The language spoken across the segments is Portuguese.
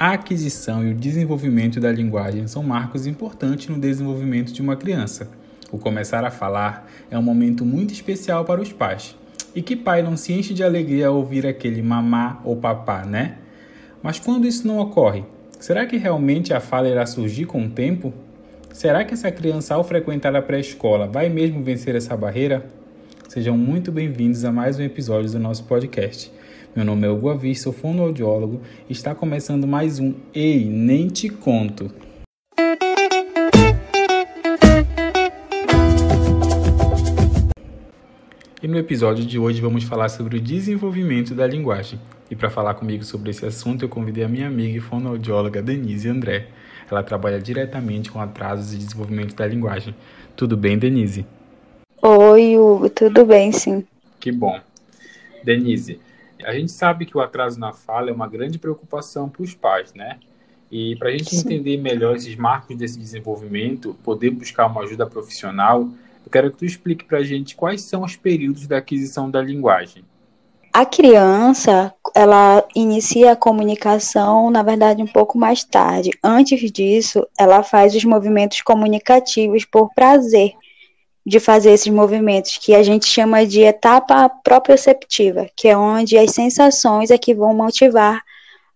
A aquisição e o desenvolvimento da linguagem são marcos importantes no desenvolvimento de uma criança. O começar a falar é um momento muito especial para os pais. E que pai não se enche de alegria ao ouvir aquele mamá ou papá, né? Mas quando isso não ocorre, será que realmente a fala irá surgir com o tempo? Será que essa criança, ao frequentar a pré-escola, vai mesmo vencer essa barreira? Sejam muito bem-vindos a mais um episódio do nosso podcast. Meu nome é Hugo Avis, sou fonoaudiólogo e está começando mais um Ei, Nem Te Conto. E no episódio de hoje vamos falar sobre o desenvolvimento da linguagem. E para falar comigo sobre esse assunto, eu convidei a minha amiga e fonoaudióloga Denise André. Ela trabalha diretamente com atrasos e desenvolvimento da linguagem. Tudo bem, Denise? Oi, Hugo, tudo bem, sim. Que bom. Denise, a gente sabe que o atraso na fala é uma grande preocupação para os pais, né? E para a gente entender melhor esses marcos desse desenvolvimento, poder buscar uma ajuda profissional, eu quero que tu explique para a gente quais são os períodos da aquisição da linguagem. A criança, ela inicia a comunicação, na verdade, um pouco mais tarde. Antes disso, ela faz os movimentos comunicativos por prazer de fazer esses movimentos, que a gente chama de etapa proprioceptiva, que é onde as sensações é que vão motivar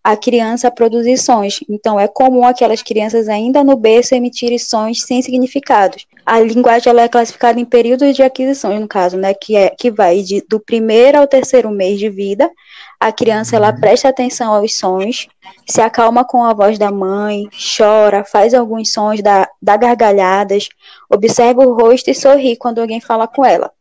a criança a produzir sons. Então, é comum aquelas crianças ainda no berço emitirem sons sem significados. A linguagem ela é classificada em períodos de aquisição, no caso, né, que, é, que vai de, do primeiro ao terceiro mês de vida, a criança ela presta atenção aos sons, se acalma com a voz da mãe, chora, faz alguns sons, da dá gargalhadas, observa o rosto e sorri quando alguém fala com ela.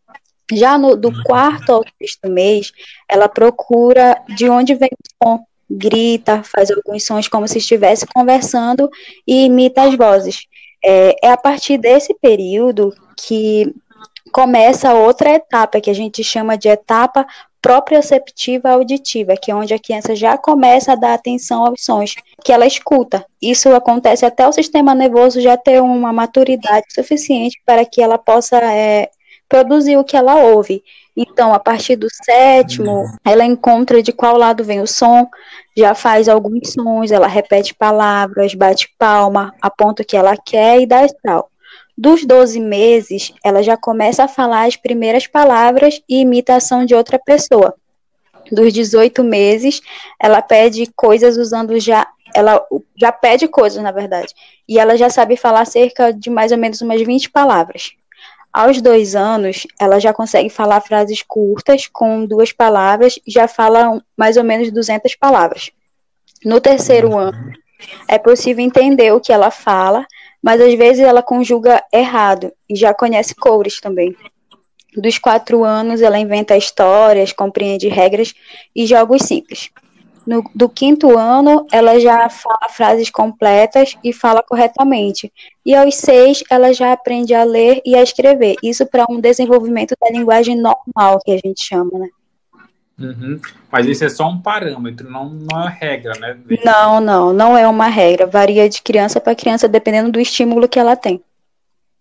Já no, do quarto ao sexto mês, ela procura de onde vem o som, grita, faz alguns sons como se estivesse conversando e imita as vozes. É, é a partir desse período que começa outra etapa que a gente chama de etapa proprioceptiva auditiva, que é onde a criança já começa a dar atenção aos sons que ela escuta. Isso acontece até o sistema nervoso já ter uma maturidade suficiente para que ela possa é, produzir o que ela ouve. Então, a partir do sétimo, ela encontra de qual lado vem o som, já faz alguns sons, ela repete palavras, bate palma, aponta o que ela quer e dá tal. Dos 12 meses, ela já começa a falar as primeiras palavras e imitação de outra pessoa. Dos 18 meses, ela pede coisas usando já. Ela já pede coisas, na verdade. E ela já sabe falar cerca de mais ou menos umas 20 palavras. Aos dois anos, ela já consegue falar frases curtas com duas palavras, já fala mais ou menos 200 palavras. No terceiro ano, é possível entender o que ela fala, mas às vezes ela conjuga errado e já conhece cores também. Dos quatro anos, ela inventa histórias, compreende regras e jogos simples. No, do quinto ano, ela já fala frases completas e fala corretamente. E aos seis, ela já aprende a ler e a escrever. Isso para um desenvolvimento da linguagem normal, que a gente chama, né? Uhum. Mas isso é só um parâmetro, não, é regra, né? Não, não, não é uma regra. Varia de criança para criança, dependendo do estímulo que ela tem.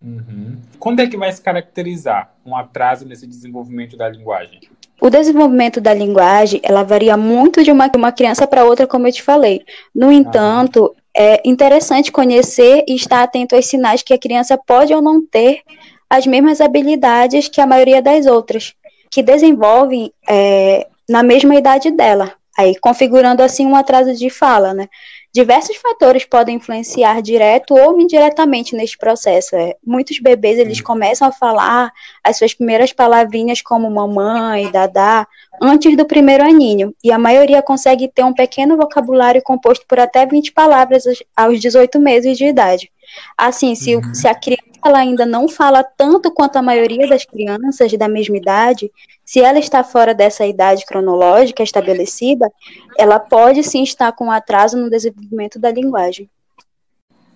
Uhum. Quando é que vai se caracterizar um atraso nesse desenvolvimento da linguagem? O desenvolvimento da linguagem, ela varia muito de uma, uma criança para outra, como eu te falei. No entanto, é interessante conhecer e estar atento aos sinais que a criança pode ou não ter as mesmas habilidades que a maioria das outras, que desenvolvem é, na mesma idade dela, aí configurando assim um atraso de fala, né? Diversos fatores podem influenciar direto ou indiretamente neste processo. É, muitos bebês eles começam a falar as suas primeiras palavrinhas como mamãe, dadá, antes do primeiro aninho, e a maioria consegue ter um pequeno vocabulário composto por até 20 palavras aos 18 meses de idade. Assim, se, uhum. se a criança ela ainda não fala tanto quanto a maioria das crianças da mesma idade, se ela está fora dessa idade cronológica estabelecida, ela pode sim estar com atraso no desenvolvimento da linguagem.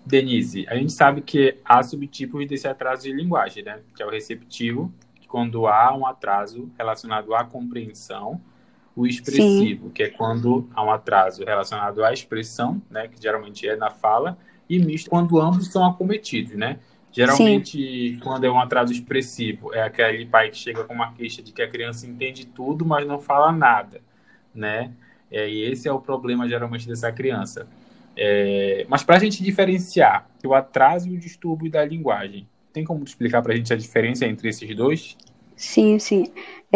Denise, a gente sabe que há subtipos desse atraso de linguagem, né? Que é o receptivo, quando há um atraso relacionado à compreensão, o expressivo, Sim. que é quando há um atraso relacionado à expressão, né, que geralmente é na fala, e misto quando ambos são acometidos, né? Geralmente, Sim. quando é um atraso expressivo, é aquele pai que chega com uma queixa de que a criança entende tudo, mas não fala nada, né? É, e esse é o problema, geralmente, dessa criança. É, mas para a gente diferenciar o atraso e o distúrbio da linguagem, tem como explicar para a gente a diferença entre esses dois? Sim, sim.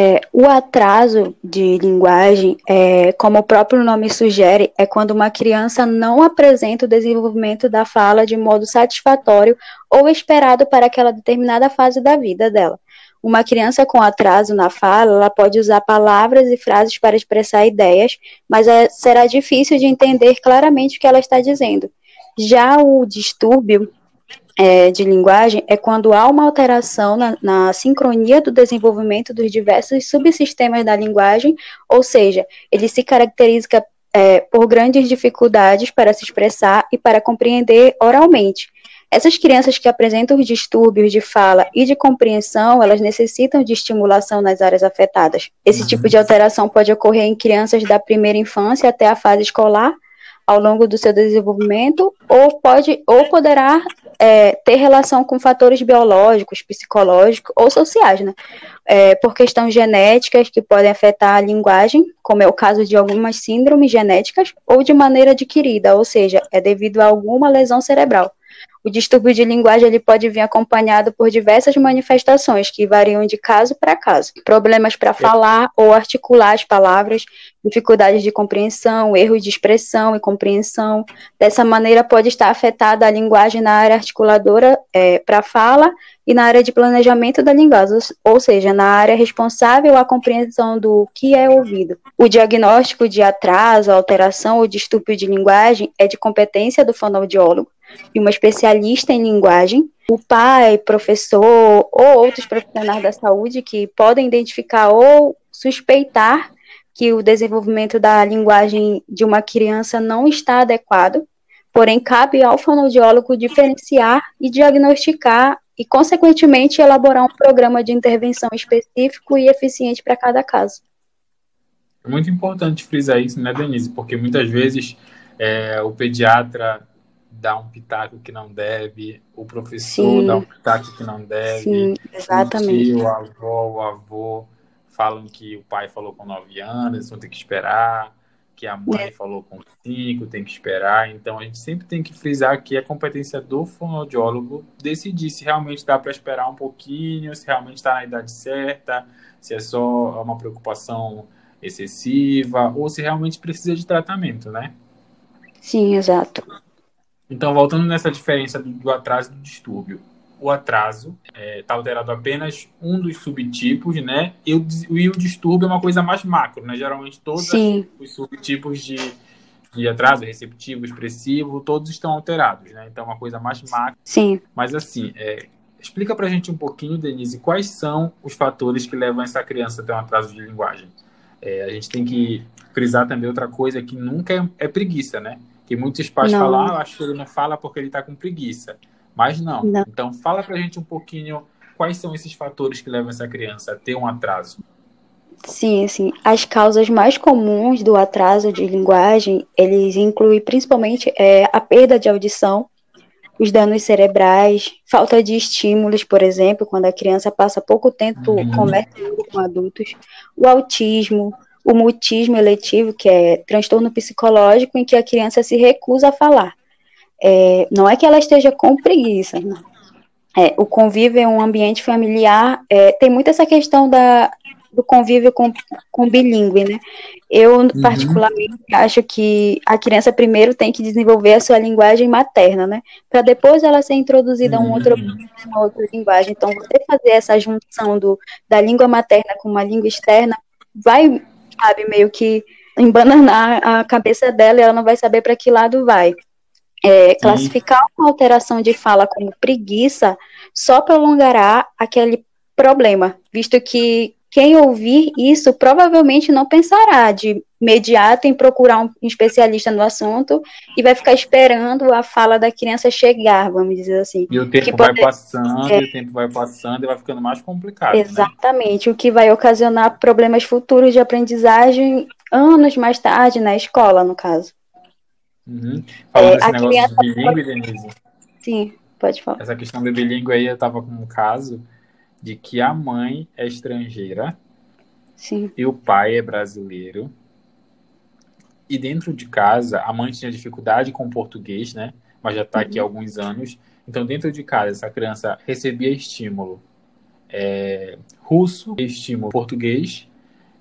É, o atraso de linguagem, é, como o próprio nome sugere, é quando uma criança não apresenta o desenvolvimento da fala de modo satisfatório ou esperado para aquela determinada fase da vida dela. Uma criança com atraso na fala, ela pode usar palavras e frases para expressar ideias, mas é, será difícil de entender claramente o que ela está dizendo. Já o distúrbio é, de linguagem é quando há uma alteração na, na, sincronia do desenvolvimento dos diversos subsistemas da linguagem, ou seja, ele se caracteriza é, por grandes dificuldades para se expressar e para compreender oralmente. Essas crianças que apresentam os distúrbios de fala e de compreensão, elas necessitam de estimulação nas áreas afetadas. Esse tipo de alteração pode ocorrer em crianças da primeira infância até a fase escolar, ao longo do seu desenvolvimento, ou pode ou poderá é, ter relação com fatores biológicos, psicológicos ou sociais, né? É, por questões genéticas que podem afetar a linguagem, como é o caso de algumas síndromes genéticas, ou de maneira adquirida, ou seja, é devido a alguma lesão cerebral. O distúrbio de linguagem ele pode vir acompanhado por diversas manifestações que variam de caso para caso. Problemas para falar ou articular as palavras, dificuldades de compreensão, erros de expressão e compreensão. Dessa maneira, pode estar afetada a linguagem na área articuladora é, para fala e na área de planejamento da linguagem, ou seja, na área responsável à compreensão do que é ouvido. O diagnóstico de atraso, alteração ou distúrbio de linguagem é de competência do fonoaudiólogo e uma especialista em linguagem, o pai, professor ou outros profissionais da saúde que podem identificar ou suspeitar que o desenvolvimento da linguagem de uma criança não está adequado, porém cabe ao fonoaudiólogo diferenciar e diagnosticar e, consequentemente, elaborar um programa de intervenção específico e eficiente para cada caso. É muito importante frisar isso, né, Denise? Porque muitas vezes é, o pediatra dá um pitaco que não deve, o professor Sim. dá um pitaco que não deve, Sim, exatamente. o tio, a avó, o avô falam que o pai falou com nove anos, vão ter que esperar que a mãe é. falou com cinco, tem que esperar. Então a gente sempre tem que frisar que é competência do fonoaudiólogo decidir se realmente dá para esperar um pouquinho, se realmente está na idade certa, se é só uma preocupação excessiva ou se realmente precisa de tratamento, né? Sim, exato. Então, voltando nessa diferença do, do atraso e do distúrbio o atraso está é, tá alterado apenas um dos subtipos, né? E o, e o distúrbio é uma coisa mais macro, né? Geralmente todos os subtipos de, de atraso, receptivo, expressivo, todos estão alterados, né? Então é uma coisa mais macro. Sim. Mas assim, é, explica pra gente um pouquinho, Denise, quais são os fatores que levam essa criança a ter um atraso de linguagem? É, a gente tem que frisar também outra coisa que nunca é, é preguiça, né? Que muitos pais não. falam, ah, acho que ele não fala porque ele está com preguiça. Mas não. não. Então, fala para a gente um pouquinho quais são esses fatores que levam essa criança a ter um atraso. Sim, sim. As causas mais comuns do atraso de linguagem, eles incluem principalmente é, a perda de audição, os danos cerebrais, falta de estímulos, por exemplo, quando a criança passa pouco tempo uhum. conversando com adultos, o autismo, o mutismo eletivo, que é transtorno psicológico em que a criança se recusa a falar. É, não é que ela esteja com preguiça, não. É, o convívio em um ambiente familiar é, tem muito essa questão da, do convívio com, com bilíngue, né? Eu, uhum. particularmente, acho que a criança primeiro tem que desenvolver a sua linguagem materna, né? Para depois ela ser introduzida uhum. a um outro, uhum. uma outra linguagem. Então, você fazer essa junção do, da língua materna com uma língua externa vai, sabe, meio que embananar a cabeça dela e ela não vai saber para que lado vai. É, classificar uma alteração de fala como preguiça só prolongará aquele problema, visto que quem ouvir isso provavelmente não pensará de imediato em procurar um especialista no assunto e vai ficar esperando a fala da criança chegar, vamos dizer assim. E o tempo vai passando, é, e o tempo vai passando e vai ficando mais complicado. Né? Exatamente, né? o que vai ocasionar problemas futuros de aprendizagem anos mais tarde na escola, no caso. Uhum. Falando é, desse negócio de bilíngue, Denise. Sim, pode falar. Essa questão do bilíngue aí, eu tava com um caso de que a mãe é estrangeira Sim. e o pai é brasileiro. E dentro de casa, a mãe tinha dificuldade com o português, né? Mas já está aqui há alguns anos. Então, dentro de casa, essa criança recebia estímulo é, russo, estímulo português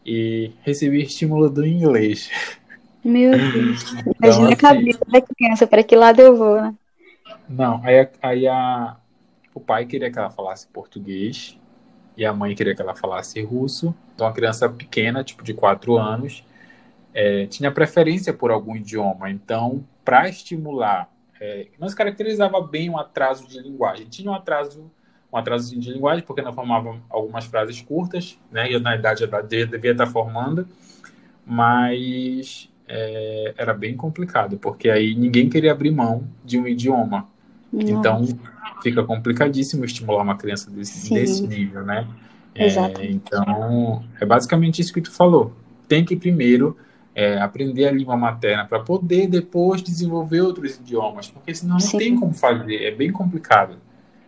e recebia estímulo do inglês. Meu Deus. Então, Imagina assim, a cabeça da criança, para que lado eu vou, né? Não, aí, aí a, o pai queria que ela falasse português e a mãe queria que ela falasse russo. Então, a criança pequena, tipo de 4 anos, é, tinha preferência por algum idioma. Então, para estimular, é, não se caracterizava bem um atraso de linguagem. Tinha um atraso, um atraso de linguagem, porque não formava algumas frases curtas, né? E na idade já devia estar formando, mas é, era bem complicado, porque aí ninguém queria abrir mão de um idioma. Nossa. Então, fica complicadíssimo estimular uma criança desse, desse nível, né? É, então, é basicamente isso que tu falou. Tem que primeiro é, aprender a língua materna para poder depois desenvolver outros idiomas, porque senão não sim. tem como fazer, é bem complicado.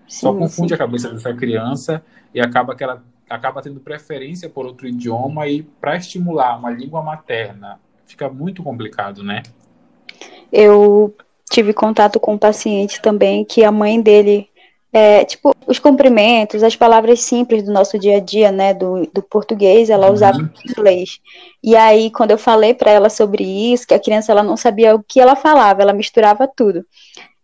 Sim, Só confunde sim. a cabeça dessa criança e acaba que ela acaba tendo preferência por outro idioma e para estimular uma língua materna fica muito complicado, né? Eu tive contato com um paciente também que a mãe dele é, tipo, os cumprimentos, as palavras simples do nosso dia a dia, né, do, do português, ela uhum. usava inglês. E aí, quando eu falei para ela sobre isso, que a criança ela não sabia o que ela falava, ela misturava tudo.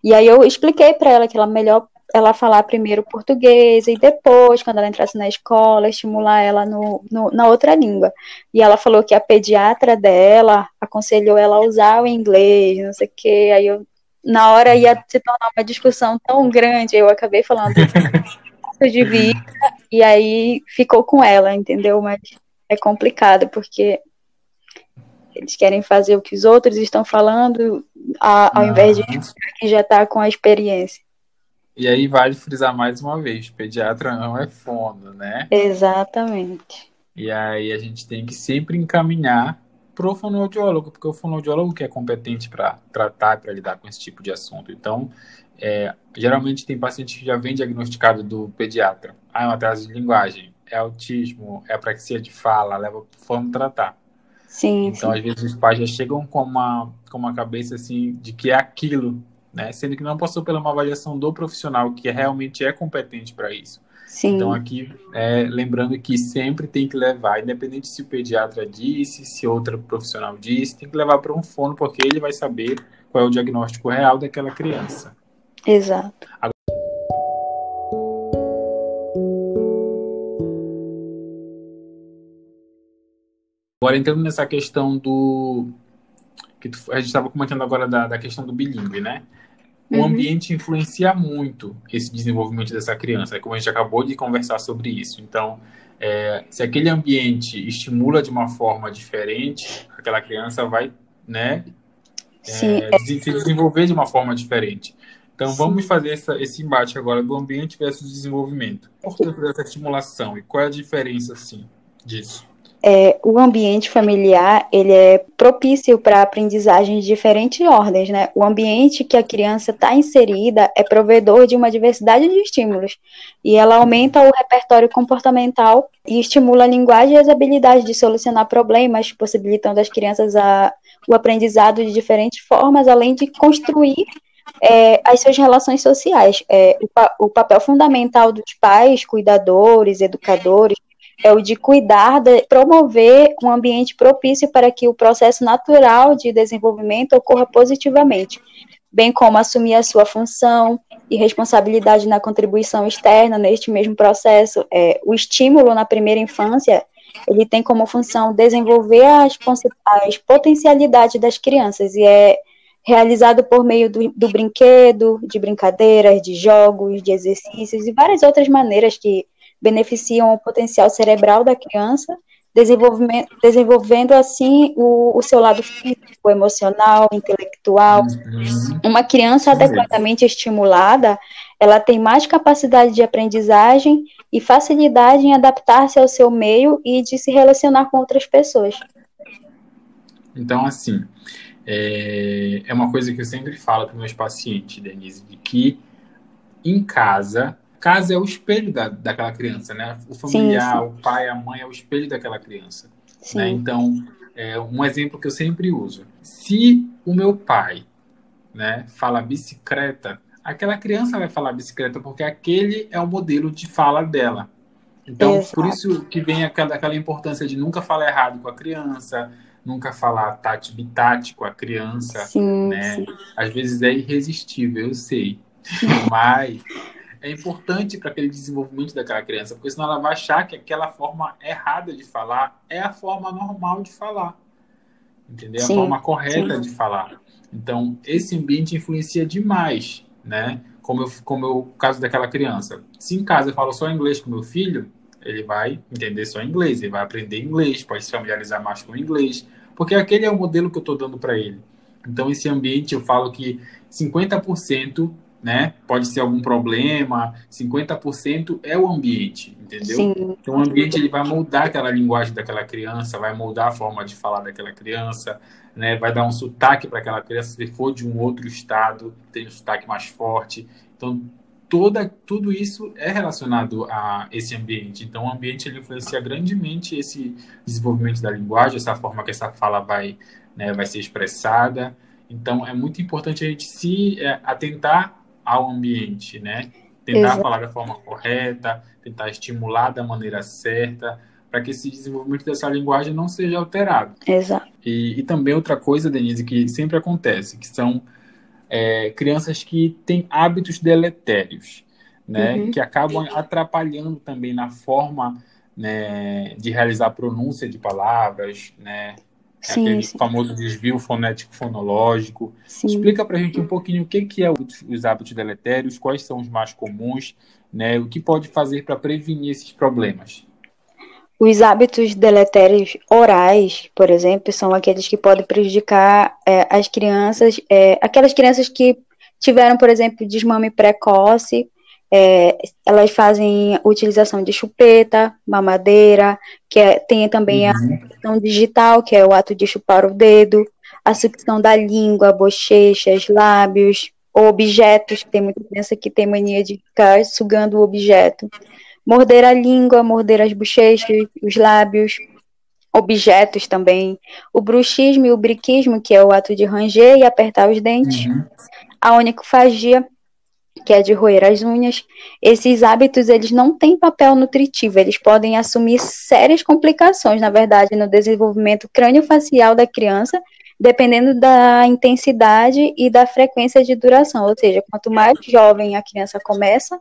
E aí eu expliquei para ela que ela melhor ela falar primeiro português e depois, quando ela entrasse na escola, estimular ela no, no, na outra língua. E ela falou que a pediatra dela aconselhou ela a usar o inglês, não sei o quê. Aí eu na hora ia se tornar uma discussão tão grande, eu acabei falando de vida, e aí ficou com ela, entendeu? Mas é complicado, porque eles querem fazer o que os outros estão falando, a, ao invés de quem já está com a experiência. E aí vale frisar mais uma vez, pediatra não é fono, né? Exatamente. E aí a gente tem que sempre encaminhar pro fonoaudiólogo, porque o fonoaudiólogo que é competente para tratar, para lidar com esse tipo de assunto. Então, é, geralmente tem paciente que já vem diagnosticado do pediatra. Ah, é um atraso de linguagem, é autismo, é apraxia de fala, leva vamos tratar. Sim. Então, sim. às vezes os pais já chegam com uma com uma cabeça assim de que é aquilo, né? Sendo que não passou pela uma avaliação do profissional que realmente é competente para isso. Sim. Então, aqui, é, lembrando que sempre tem que levar, independente se o pediatra disse, se outra profissional disse, tem que levar para um fono, porque ele vai saber qual é o diagnóstico real daquela criança. Exato. Agora, entrando nessa questão do. que tu, a gente estava comentando agora da, da questão do bilíngue, né? O uhum. ambiente influencia muito esse desenvolvimento dessa criança, como a gente acabou de conversar sobre isso. Então, é, se aquele ambiente estimula de uma forma diferente, aquela criança vai, né, é, se desenvolver de uma forma diferente. Então, Sim. vamos fazer essa, esse embate agora do ambiente versus desenvolvimento. Por que dessa estimulação e qual é a diferença, assim, disso? É, o ambiente familiar ele é propício para aprendizagem de diferentes ordens, né? O ambiente que a criança está inserida é provedor de uma diversidade de estímulos e ela aumenta o repertório comportamental e estimula a linguagem e as habilidades de solucionar problemas, possibilitando às crianças a, o aprendizado de diferentes formas, além de construir é, as suas relações sociais. É, o, o papel fundamental dos pais, cuidadores, educadores, é o de cuidar, de promover um ambiente propício para que o processo natural de desenvolvimento ocorra positivamente, bem como assumir a sua função e responsabilidade na contribuição externa neste mesmo processo. É, o estímulo na primeira infância ele tem como função desenvolver as, as potencialidades das crianças e é realizado por meio do, do, brinquedo, de brincadeiras, de jogos, de exercícios e várias outras maneiras que beneficiam o potencial cerebral da criança, desenvolvendo assim o, o seu lado físico, emocional, intelectual. Uhum. Uma criança adequadamente estimulada, ela tem mais capacidade de aprendizagem e facilidade em adaptar-se ao seu meio e de se relacionar com outras pessoas. Então, assim, é, é uma coisa que eu sempre falo para meus pacientes, Denise, de que em casa casa é o espelho da, daquela criança, né? O familiar, sim, sim. o pai, a mãe é o espelho daquela criança. Né? Então, é, um exemplo que eu sempre uso. Se o meu pai né, fala bicicleta, aquela criança vai falar bicicleta porque aquele é o modelo de fala dela. Então, Exato. por isso que vem aquela, aquela importância de nunca falar errado com a criança, nunca falar tati bitate com a criança, sim, né? Sim. Às vezes é irresistível, eu sei. Mas é importante para aquele desenvolvimento daquela criança, porque senão ela vai achar que aquela forma errada de falar é a forma normal de falar. Entendeu? Sim, a forma correta sim. de falar. Então, esse ambiente influencia demais, né? Como, eu, como eu, o caso daquela criança. Se em casa eu falo só inglês com meu filho, ele vai entender só inglês, ele vai aprender inglês, pode se familiarizar mais com o inglês, porque aquele é o modelo que eu estou dando para ele. Então, esse ambiente, eu falo que 50% né? Pode ser algum problema, 50% é o ambiente, entendeu? Sim. Então o ambiente ele vai moldar aquela linguagem daquela criança, vai moldar a forma de falar daquela criança, né? Vai dar um sotaque para aquela criança se for de um outro estado, tem um sotaque mais forte. Então toda tudo isso é relacionado a esse ambiente. Então o ambiente ele influencia grandemente esse desenvolvimento da linguagem, essa forma que essa fala vai, né, vai ser expressada. Então é muito importante a gente se é, atentar ao ambiente, né? Tentar Exato. falar da forma correta, tentar estimular da maneira certa, para que esse desenvolvimento dessa linguagem não seja alterado. Exato. E, e também outra coisa, Denise, que sempre acontece, que são é, crianças que têm hábitos deletérios, né? Uhum. Que acabam atrapalhando também na forma né, de realizar pronúncia de palavras, né? Sim, aquele sim. famoso desvio fonético fonológico. Sim. Explica para a gente um pouquinho o que, que é os hábitos deletérios, quais são os mais comuns, né? O que pode fazer para prevenir esses problemas? Os hábitos deletérios orais, por exemplo, são aqueles que podem prejudicar é, as crianças, é, aquelas crianças que tiveram, por exemplo, desmame precoce é, elas fazem utilização de chupeta, mamadeira, que é, tem também uhum. a sucção digital, que é o ato de chupar o dedo, a sucção da língua, bochechas, lábios, objetos, tem muita criança que tem mania de ficar sugando o objeto. Morder a língua, morder as bochechas, os lábios, objetos também. O bruxismo e o briquismo, que é o ato de ranger e apertar os dentes. Uhum. A onicofagia, que é de roer as unhas, esses hábitos eles não têm papel nutritivo, eles podem assumir sérias complicações, na verdade, no desenvolvimento crânio-facial da criança, dependendo da intensidade e da frequência de duração. Ou seja, quanto mais jovem a criança começa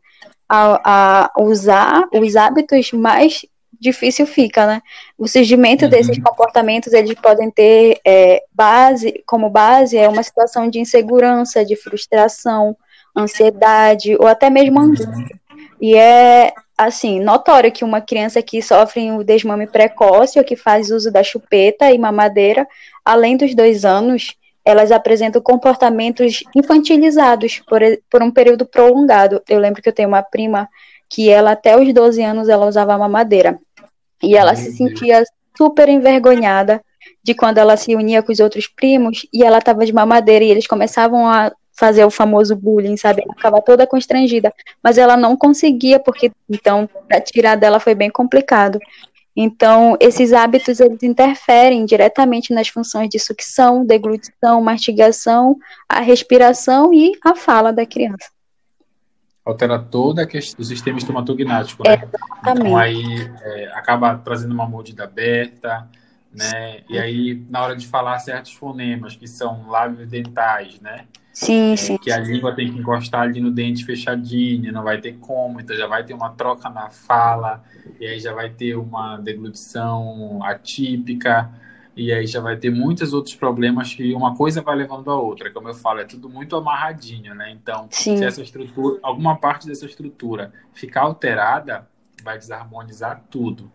a, a usar os hábitos, mais difícil fica, né? O surgimento uhum. desses comportamentos, eles podem ter é, base, como base, é uma situação de insegurança, de frustração, ansiedade ou até mesmo angústia. E é, assim, notório que uma criança que sofre o desmame precoce ou que faz uso da chupeta e mamadeira, além dos dois anos, elas apresentam comportamentos infantilizados por, por um período prolongado. Eu lembro que eu tenho uma prima que ela até os 12 anos ela usava mamadeira. E ela se sentia super envergonhada de quando ela se unia com os outros primos e ela estava de mamadeira e eles começavam a fazer o famoso bullying, sabe? Ela ficava toda constrangida, mas ela não conseguia porque então para tirar dela foi bem complicado. Então, esses hábitos eles interferem diretamente nas funções de sucção, deglutição, mastigação, a respiração e a fala da criança. Altera toda a questão do sistema estomatognático, né? Exatamente. Então, aí é, acaba trazendo uma mordida aberta, né? E aí, na hora de falar certos fonemas, que são lábios dentais, né? Sim, é, sim. Que a língua tem que encostar ali no dente fechadinho, não vai ter como, então já vai ter uma troca na fala, e aí já vai ter uma deglutição atípica, e aí já vai ter muitos outros problemas que uma coisa vai levando a outra. Como eu falo, é tudo muito amarradinho, né? Então, sim. se essa estrutura, alguma parte dessa estrutura ficar alterada, vai desarmonizar tudo.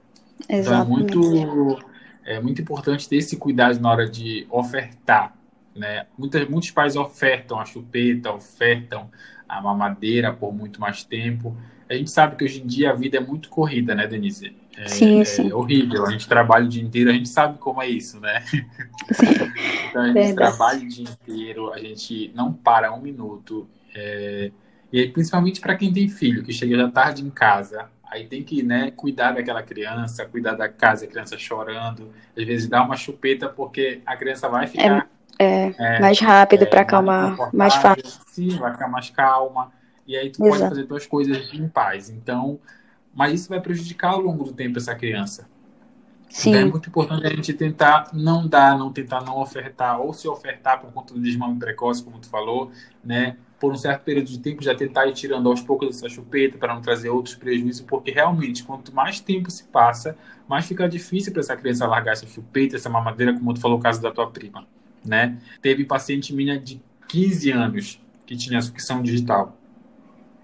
Exatamente. Então é muito, é muito importante ter esse cuidado na hora de ofertar né? Muitas, muitos pais ofertam a chupeta, ofertam a mamadeira por muito mais tempo. A gente sabe que hoje em dia a vida é muito corrida, né, Denise? É, sim, é sim. horrível. A gente trabalha o dia inteiro, a gente sabe como é isso, né? então a gente Verdade. trabalha o dia inteiro, a gente não para um minuto. É, E aí, principalmente para quem tem filho, que chega já tarde em casa, aí tem que né, cuidar daquela criança, cuidar da casa, a criança chorando, às vezes dar uma chupeta porque a criança vai ficar é, é, mais rápido é, para acalmar, mais, mais fácil. Sim, vai ficar mais calma. E aí tu Exato. pode fazer duas coisas em paz. Então, mas isso vai prejudicar ao longo do tempo essa criança. Sim. Então é muito importante a gente tentar não dar, não tentar não ofertar, ou se ofertar por conta do desmame precoce, como tu falou, né? Por um certo período de tempo já tentar ir tirando aos poucos essa chupeta para não trazer outros prejuízos, porque realmente quanto mais tempo se passa, mais fica difícil para essa criança largar essa chupeta, essa mamadeira, como tu falou o caso da tua prima, né? Teve paciente minha de 15 anos que tinha sucção digital.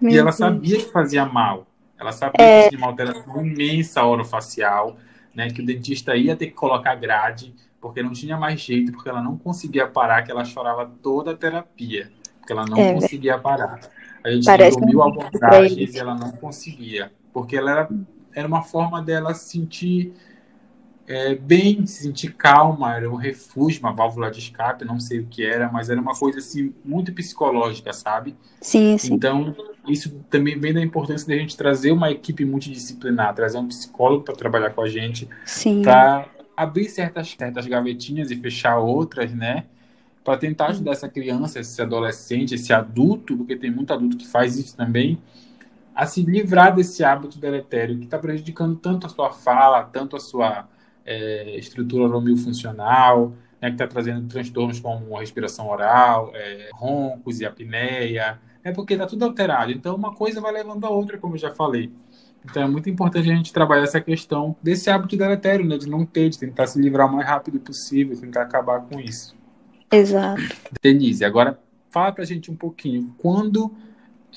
Meu e ela Deus. sabia que fazia mal. Ela sabia é... que tinha uma alteração imensa orofacial né, que o dentista ia ter que colocar grade, porque não tinha mais jeito, porque ela não conseguia parar, que ela chorava toda a terapia, porque ela não é, conseguia parar. A gente Parece mil abordagens e ela não conseguia, porque ela era, era uma forma dela sentir é, bem, se sentir calma, era um refúgio, uma válvula de escape, não sei o que era, mas era uma coisa assim muito psicológica, sabe? Sim, sim. Então, isso também vem da importância da gente trazer uma equipe multidisciplinar, trazer um psicólogo para trabalhar com a gente, para abrir certas, certas gavetinhas e fechar outras, né? Para tentar ajudar essa criança, esse adolescente, esse adulto, porque tem muito adulto que faz isso também, a se livrar desse hábito deletério que está prejudicando tanto a sua fala, tanto a sua é, estrutura oromiofuncional, né, que está trazendo transtornos como respiração oral, é, roncos e apneia, é porque está tudo alterado. Então, uma coisa vai levando a outra, como eu já falei. Então, é muito importante a gente trabalhar essa questão desse hábito deletério, né, de não ter, de tentar se livrar o mais rápido possível, tentar acabar com isso. Exato. Denise, agora fala para a gente um pouquinho, quando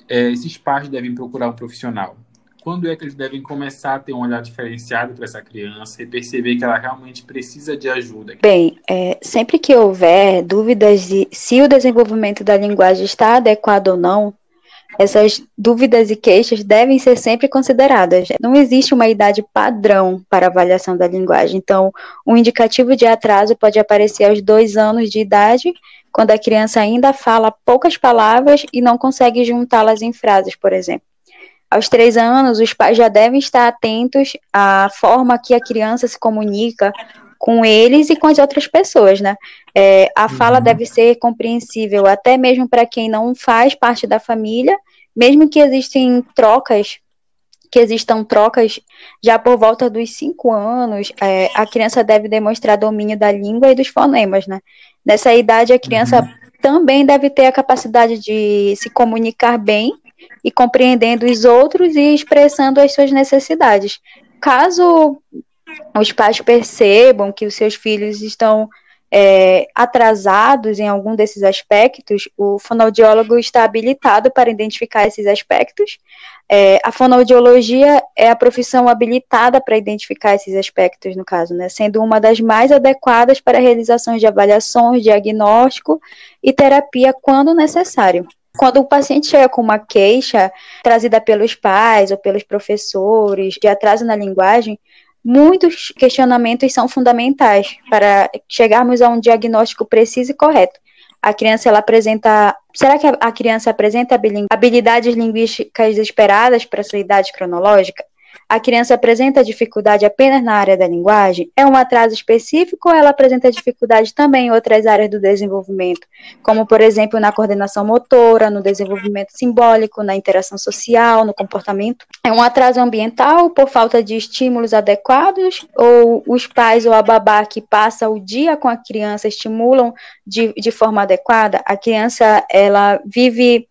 é, esses pais devem procurar um profissional? Quando é que eles devem começar a ter um olhar diferenciado para essa criança e perceber que ela realmente precisa de ajuda? Bem, é, sempre que houver dúvidas de se o desenvolvimento da linguagem está adequado ou não, essas dúvidas e queixas devem ser sempre consideradas. Não existe uma idade padrão para avaliação da linguagem. Então, um indicativo de atraso pode aparecer aos dois anos de idade, quando a criança ainda fala poucas palavras e não consegue juntá-las em frases, por exemplo. Aos três anos, os pais já devem estar atentos à forma que a criança se comunica com eles e com as outras pessoas, né? É, a fala uhum. deve ser compreensível até mesmo para quem não faz parte da família, mesmo que existem trocas, que existam trocas já por volta dos cinco anos, é, a criança deve demonstrar domínio da língua e dos fonemas, né? Nessa idade, a criança uhum. também deve ter a capacidade de se comunicar bem e compreendendo os outros e expressando as suas necessidades. Caso os pais percebam que os seus filhos estão é, atrasados em algum desses aspectos, o fonoaudiólogo está habilitado para identificar esses aspectos. É, a fonoaudiologia é a profissão habilitada para identificar esses aspectos, no caso, né, sendo uma das mais adequadas para realizações de avaliações, diagnóstico e terapia quando necessário. Quando o paciente chega com uma queixa trazida pelos pais ou pelos professores de atraso na linguagem, muitos questionamentos são fundamentais para chegarmos a um diagnóstico preciso e correto. A criança ela apresenta, será que a criança apresenta habilidades linguísticas esperadas para sua idade cronológica? A criança apresenta dificuldade apenas na área da linguagem? É um atraso específico ou ela apresenta dificuldade também em outras áreas do desenvolvimento, como, por exemplo, na coordenação motora, no desenvolvimento simbólico, na interação social, no comportamento? É um atraso ambiental por falta de estímulos adequados ou os pais ou a babá que passa o dia com a criança estimulam de, de forma adequada? A criança, ela vive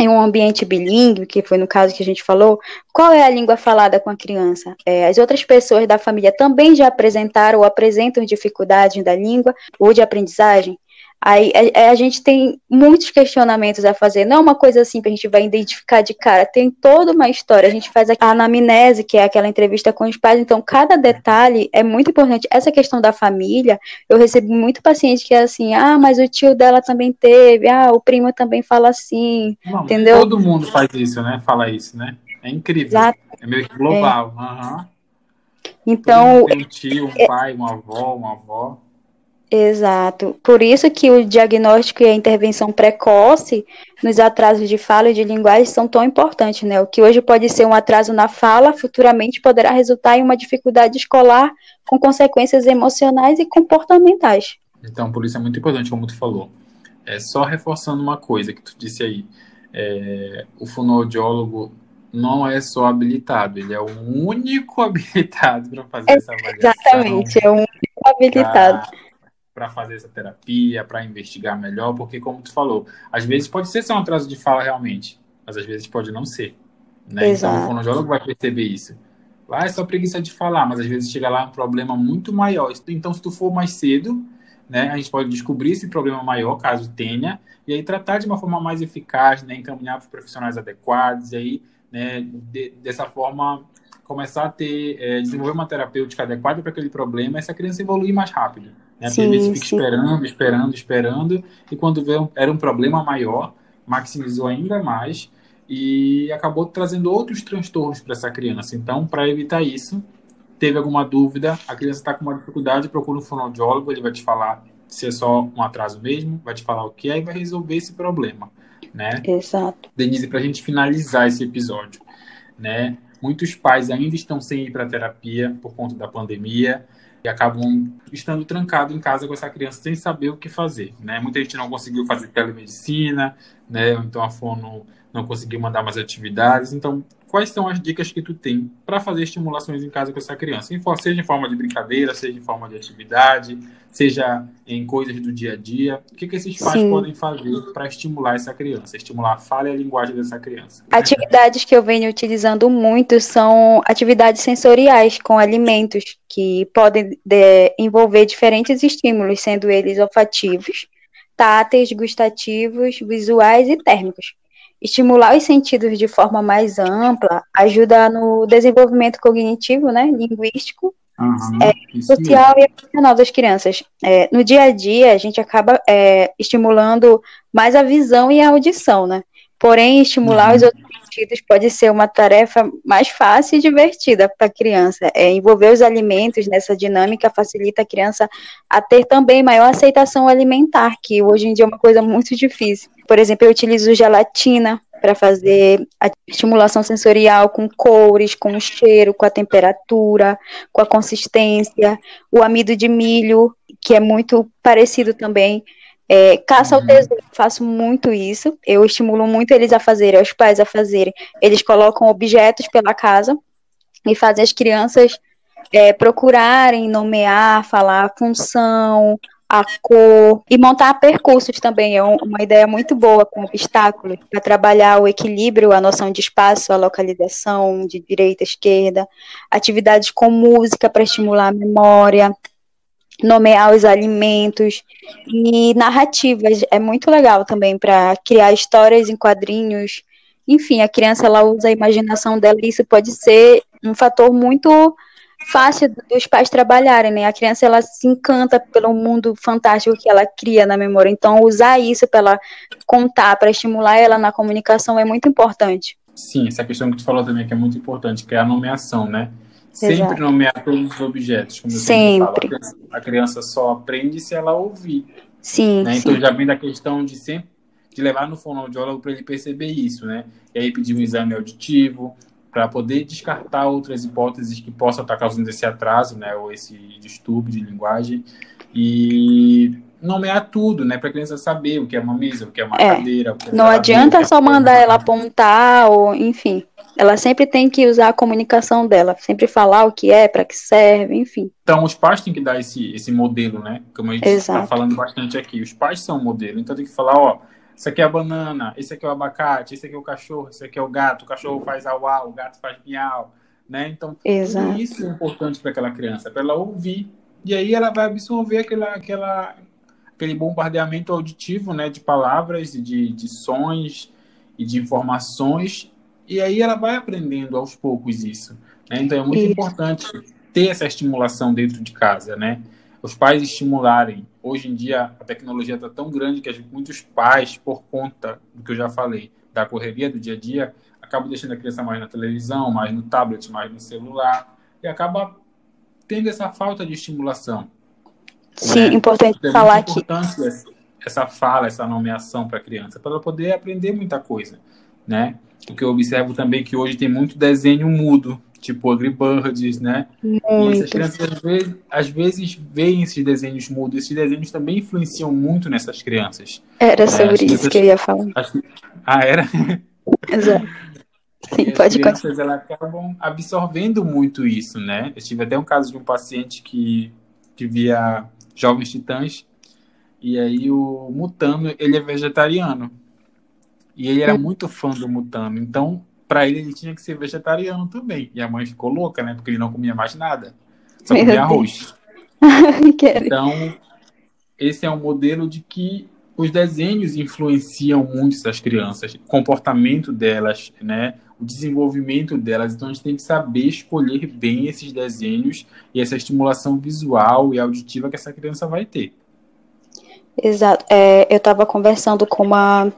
em um ambiente bilíngue, que foi no caso que a gente falou, qual é a língua falada com a criança? É, as outras pessoas da família também já apresentaram ou apresentam dificuldades da língua ou de aprendizagem? Aí a, é, é, a, gente tem muitos questionamentos a fazer. Não é uma coisa assim que a gente vai identificar de cara. Tem toda uma história. A gente faz a anamnese, que é aquela entrevista com os pais. Então, cada detalhe é muito importante. Essa questão da família, eu recebi muito paciente que é assim: ah, mas o tio dela também teve. Ah, o primo também fala assim. Não, entendeu? Todo mundo faz isso, né? Fala isso, né? É incrível. Exato. É meio que global. É. Uhum. Então. Tem um tio, um pai, uma avó, uma avó. Exato. Por isso que o diagnóstico e a intervenção precoce nos atrasos de fala e de linguagem são tão importantes, né? O que hoje pode ser um atraso na fala, futuramente poderá resultar em uma dificuldade escolar com consequências emocionais e comportamentais. Então, por isso é muito importante, como tu falou. É só reforçando uma coisa que tu disse aí. É, o fonoaudiólogo não é só habilitado, ele é o único habilitado para fazer essa avaliação. Exatamente, é o único habilitado. Pra para fazer essa terapia, para investigar melhor, porque como tu falou, às vezes pode ser só um atraso de fala realmente, mas às vezes pode não ser. Né? Então o fonoaudiólogo vai perceber isso. Lá é só preguiça de falar, mas às vezes chega lá um problema muito maior. Então, se tu for mais cedo, né, a gente pode descobrir esse problema maior, caso tenha, e aí tratar de uma forma mais eficaz, né, encaminhar para os profissionais adequados, e aí, né, de, dessa forma, começar a ter, é, desenvolver uma terapêutica adequada para aquele problema, essa criança evoluir mais rápido. Né? Sim, Às vezes fica esperando, esperando, esperando, e quando vê era um problema maior, maximizou ainda mais e acabou trazendo outros transtornos para essa criança. Então, para evitar isso, teve alguma dúvida, a criança está com uma dificuldade, procura um fonoaudiólogo, ele vai te falar se é só um atraso mesmo, vai te falar o que é e vai resolver esse problema, né? Exato. Denise, para a gente finalizar esse episódio, né? Muitos pais ainda estão sem ir para terapia por conta da pandemia e acabam estando trancados em casa com essa criança sem saber o que fazer, né? Muita gente não conseguiu fazer telemedicina, né? Então a fono não conseguiu mandar mais atividades. Então, quais são as dicas que tu tem para fazer estimulações em casa com essa criança? Seja em forma de brincadeira, seja em forma de atividade, seja em coisas do dia a dia. O que, que esses pais Sim. podem fazer para estimular essa criança, estimular a fala e a linguagem dessa criança? Atividades que eu venho utilizando muito são atividades sensoriais com alimentos, que podem de, envolver diferentes estímulos, sendo eles olfativos, táteis, gustativos, visuais e térmicos. Estimular os sentidos de forma mais ampla ajuda no desenvolvimento cognitivo, né, linguístico, uhum, é, social mesmo. e emocional das crianças. É, no dia a dia, a gente acaba é, estimulando mais a visão e a audição, né? Porém, estimular uhum. os outros sentidos pode ser uma tarefa mais fácil e divertida para a criança. É, envolver os alimentos nessa dinâmica facilita a criança a ter também maior aceitação alimentar, que hoje em dia é uma coisa muito difícil. Por exemplo, eu utilizo gelatina para fazer a estimulação sensorial com cores, com o cheiro, com a temperatura, com a consistência, o amido de milho, que é muito parecido também é, caça ao uhum. tesouro, faço muito isso. Eu estimulo muito eles a fazerem, os pais a fazerem. Eles colocam objetos pela casa e fazem as crianças é, procurarem, nomear, falar a função, a cor e montar percursos também. É uma ideia muito boa com obstáculos para trabalhar o equilíbrio, a noção de espaço, a localização de direita, esquerda, atividades com música para estimular a memória nomear os alimentos e narrativas. É muito legal também para criar histórias em quadrinhos. Enfim, a criança ela usa a imaginação dela e isso pode ser um fator muito fácil dos pais trabalharem, né? A criança ela se encanta pelo mundo fantástico que ela cria na memória. Então, usar isso para ela contar, para estimular ela na comunicação é muito importante. Sim, essa questão que tu falou também que é muito importante, que é a nomeação, né? Sempre Exato. nomear todos os objetos, como eu sempre. Falo. A criança só aprende se ela ouvir. Sim, né? Então sim. já vem da questão de sempre de levar no fonoaudiólogo para ele perceber isso, né? E aí pedir um exame auditivo para poder descartar outras hipóteses que possam estar causando esse atraso, né? Ou esse distúrbio de linguagem e nomear tudo, né? Para a criança saber o que é uma mesa, o que é uma é. cadeira. É Não adianta é só mandar ela apontar ou, enfim. Ela sempre tem que usar a comunicação dela, sempre falar o que é, para que serve, enfim. Então, os pais têm que dar esse, esse modelo, né? Como a gente está falando bastante aqui. Os pais são o modelo, então tem que falar, ó, esse aqui é a banana, esse aqui é o abacate, esse aqui é o cachorro, esse aqui é o gato, o cachorro faz au, o gato faz miau, né? Então, isso é importante para aquela criança, para ela ouvir. E aí ela vai absorver aquela, aquela, aquele bombardeamento auditivo, né, de palavras, de, de sons e de informações e aí ela vai aprendendo aos poucos isso. Né? Então é muito isso. importante ter essa estimulação dentro de casa, né? Os pais estimularem. Hoje em dia a tecnologia está tão grande que muitos pais, por conta do que eu já falei, da correria do dia a dia, acabam deixando a criança mais na televisão, mais no tablet, mais no celular, e acaba tendo essa falta de estimulação. Sim, né? importante é falar. Importante essa fala, essa nomeação para a criança, para ela poder aprender muita coisa, né? Porque eu observo também que hoje tem muito desenho mudo, tipo Angry Birds, né? Muito. E essas crianças às vezes, às vezes veem esses desenhos mudos. Esses desenhos também influenciam muito nessas crianças. Era sobre é, isso crianças, que eu ia falar. As, ah, era? Exato. Sim, e pode as crianças elas acabam absorvendo muito isso, né? Eu tive até um caso de um paciente que, que via Jovens Titãs e aí o Mutano, ele é vegetariano. E ele era hum. muito fã do Mutano. Então, para ele, ele tinha que ser vegetariano também. E a mãe ficou louca, né? Porque ele não comia mais nada. Só Meu comia arroz. então, esse é um modelo de que os desenhos influenciam muito essas crianças, o comportamento delas, né? O desenvolvimento delas. Então, a gente tem que saber escolher bem esses desenhos e essa estimulação visual e auditiva que essa criança vai ter. Exato. É, eu estava conversando com uma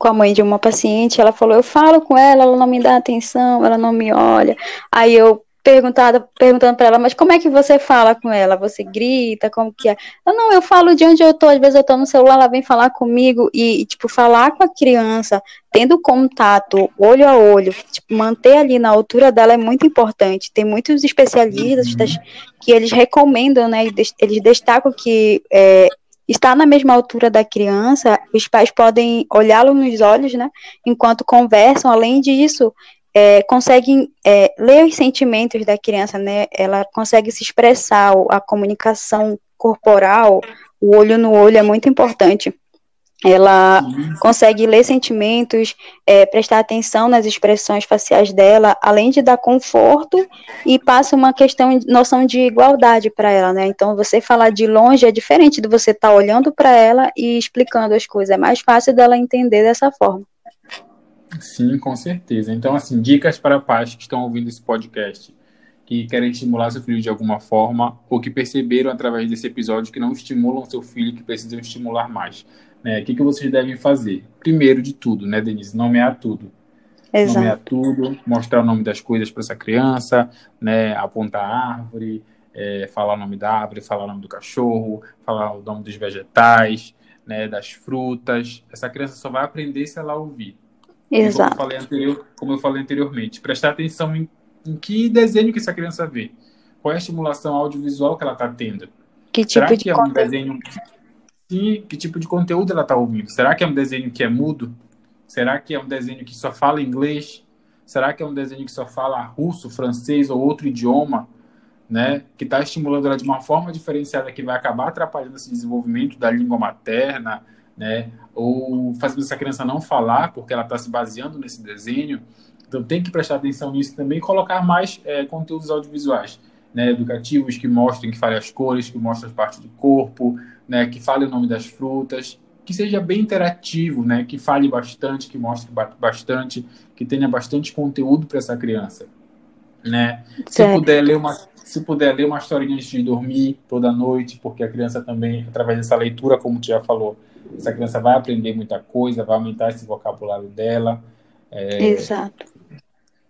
com a mãe de uma paciente, ela falou, eu falo com ela, ela não me dá atenção, ela não me olha. Aí eu perguntada, perguntando para ela, mas como é que você fala com ela? Você grita, como que é? Eu, não, eu falo de onde eu tô, às vezes eu tô no celular, ela vem falar comigo e, tipo, falar com a criança, tendo contato, olho a olho, tipo, manter ali na altura dela é muito importante. Tem muitos especialistas uhum. que eles recomendam, né, eles destacam que é, está na mesma altura da criança, os pais podem olhá-lo nos olhos, né, enquanto conversam. Além disso, é, conseguem é, ler os sentimentos da criança, né? Ela consegue se expressar, a comunicação corporal, o olho no olho é muito importante. Ela consegue ler sentimentos, é, prestar atenção nas expressões faciais dela, além de dar conforto e passa uma questão, noção de igualdade para ela, né? Então, você falar de longe é diferente de você estar tá olhando para ela e explicando as coisas. É mais fácil dela entender dessa forma. Sim, com certeza. Então, assim, dicas para pais que estão ouvindo esse podcast, que querem estimular seu filho de alguma forma, ou que perceberam através desse episódio que não estimulam seu filho, que precisam estimular mais. Né? O que, que vocês devem fazer? Primeiro de tudo, né, Denise? Nomear tudo. Exato. Nomear tudo, mostrar o nome das coisas para essa criança, né? Apontar a árvore, é, falar o nome da árvore, falar o nome do cachorro, falar o nome dos vegetais, né? Das frutas. Essa criança só vai aprender se ela ouvir. Exato. Como eu falei, anterior, como eu falei anteriormente, prestar atenção em, em que desenho que essa criança vê. Qual é a estimulação audiovisual que ela está tendo? Que tipo Será de que é um desenho Sim, que tipo de conteúdo ela está ouvindo? Será que é um desenho que é mudo? Será que é um desenho que só fala inglês? Será que é um desenho que só fala russo, francês ou outro idioma? Né, que está estimulando ela de uma forma diferenciada que vai acabar atrapalhando esse desenvolvimento da língua materna, né, ou fazendo essa criança não falar porque ela está se baseando nesse desenho. Então tem que prestar atenção nisso também e colocar mais é, conteúdos audiovisuais, né, educativos que mostrem, que falem as cores, que mostrem as partes do corpo, né, que fale o nome das frutas, que seja bem interativo, né, que fale bastante, que mostre bastante, que tenha bastante conteúdo para essa criança, né? Se puder ler uma se puder ler uma historinha antes de dormir toda noite, porque a criança também, através dessa leitura, como tu já falou, essa criança vai aprender muita coisa, vai aumentar esse vocabulário dela. É, Exato.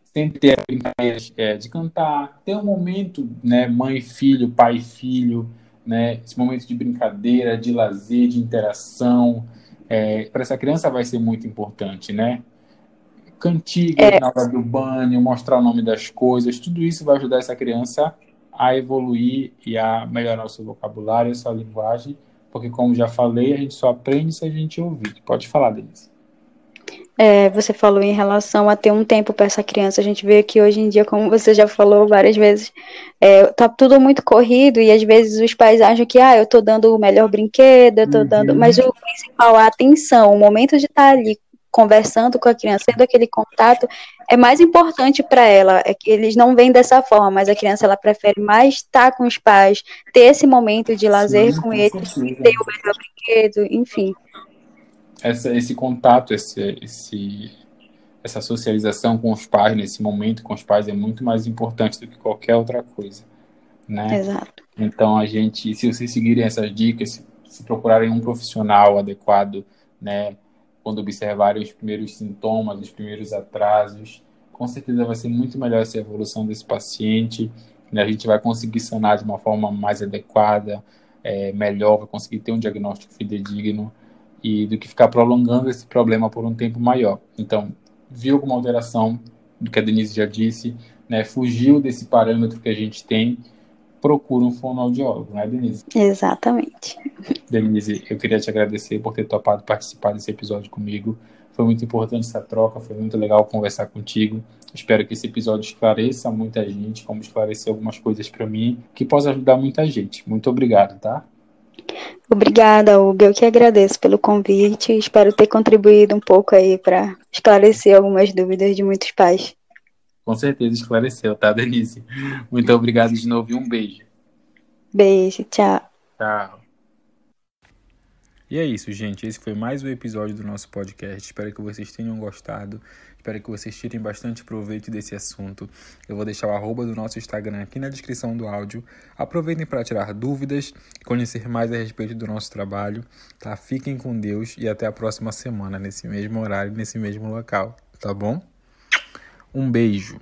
Sempre ter a brincadeira é, de cantar, ter um momento, né, mãe filho, pai e filho, né? Esse momento de brincadeira, de lazer, de interação, é, para essa criança vai ser muito importante, né? Cantiga é. na hora do banho, mostrar o nome das coisas, tudo isso vai ajudar essa criança a evoluir e a melhorar o seu vocabulário, a sua linguagem, porque como já falei, a gente só aprende se a gente ouvir. Pode falar, Denise é, você falou em relação a ter um tempo para essa criança. A gente vê que hoje em dia, como você já falou várias vezes, é, tá tudo muito corrido e às vezes os pais acham que, ah, eu tô dando o melhor brinquedo, eu tô uhum. dando. Mas o principal, a atenção, o momento de estar tá ali conversando com a criança, tendo aquele contato, é mais importante para ela. É que eles não vêm dessa forma, mas a criança ela prefere mais estar com os pais, ter esse momento de lazer Sim, com eles, ter o melhor brinquedo, enfim essa, esse contato, esse, esse, essa socialização com os pais, nesse momento com os pais, é muito mais importante do que qualquer outra coisa. Né? Exato. Então, a gente, se vocês seguirem essas dicas, se, se procurarem um profissional adequado, né, quando observarem os primeiros sintomas, os primeiros atrasos, com certeza vai ser muito melhor essa evolução desse paciente, né, a gente vai conseguir sanar de uma forma mais adequada, é, melhor, vai conseguir ter um diagnóstico fidedigno e do que ficar prolongando esse problema por um tempo maior. Então, viu alguma alteração do que a Denise já disse, né, fugiu desse parâmetro que a gente tem, procura um fonoaudiólogo, né, Denise? Exatamente. Denise, eu queria te agradecer por ter topado participar desse episódio comigo. Foi muito importante essa troca, foi muito legal conversar contigo. Espero que esse episódio esclareça muita gente, como esclarecer algumas coisas para mim, que possa ajudar muita gente. Muito obrigado, tá? Obrigada, Hugo. Eu que agradeço pelo convite. Espero ter contribuído um pouco aí para esclarecer algumas dúvidas de muitos pais. Com certeza esclareceu, tá, Denise? Muito obrigado de novo e um beijo. Beijo, tchau. Tchau. E é isso, gente. Esse foi mais um episódio do nosso podcast. Espero que vocês tenham gostado. Espero que vocês tirem bastante proveito desse assunto. Eu vou deixar o arroba do nosso Instagram aqui na descrição do áudio. Aproveitem para tirar dúvidas, conhecer mais a respeito do nosso trabalho. Tá? Fiquem com Deus e até a próxima semana, nesse mesmo horário, nesse mesmo local. Tá bom? Um beijo.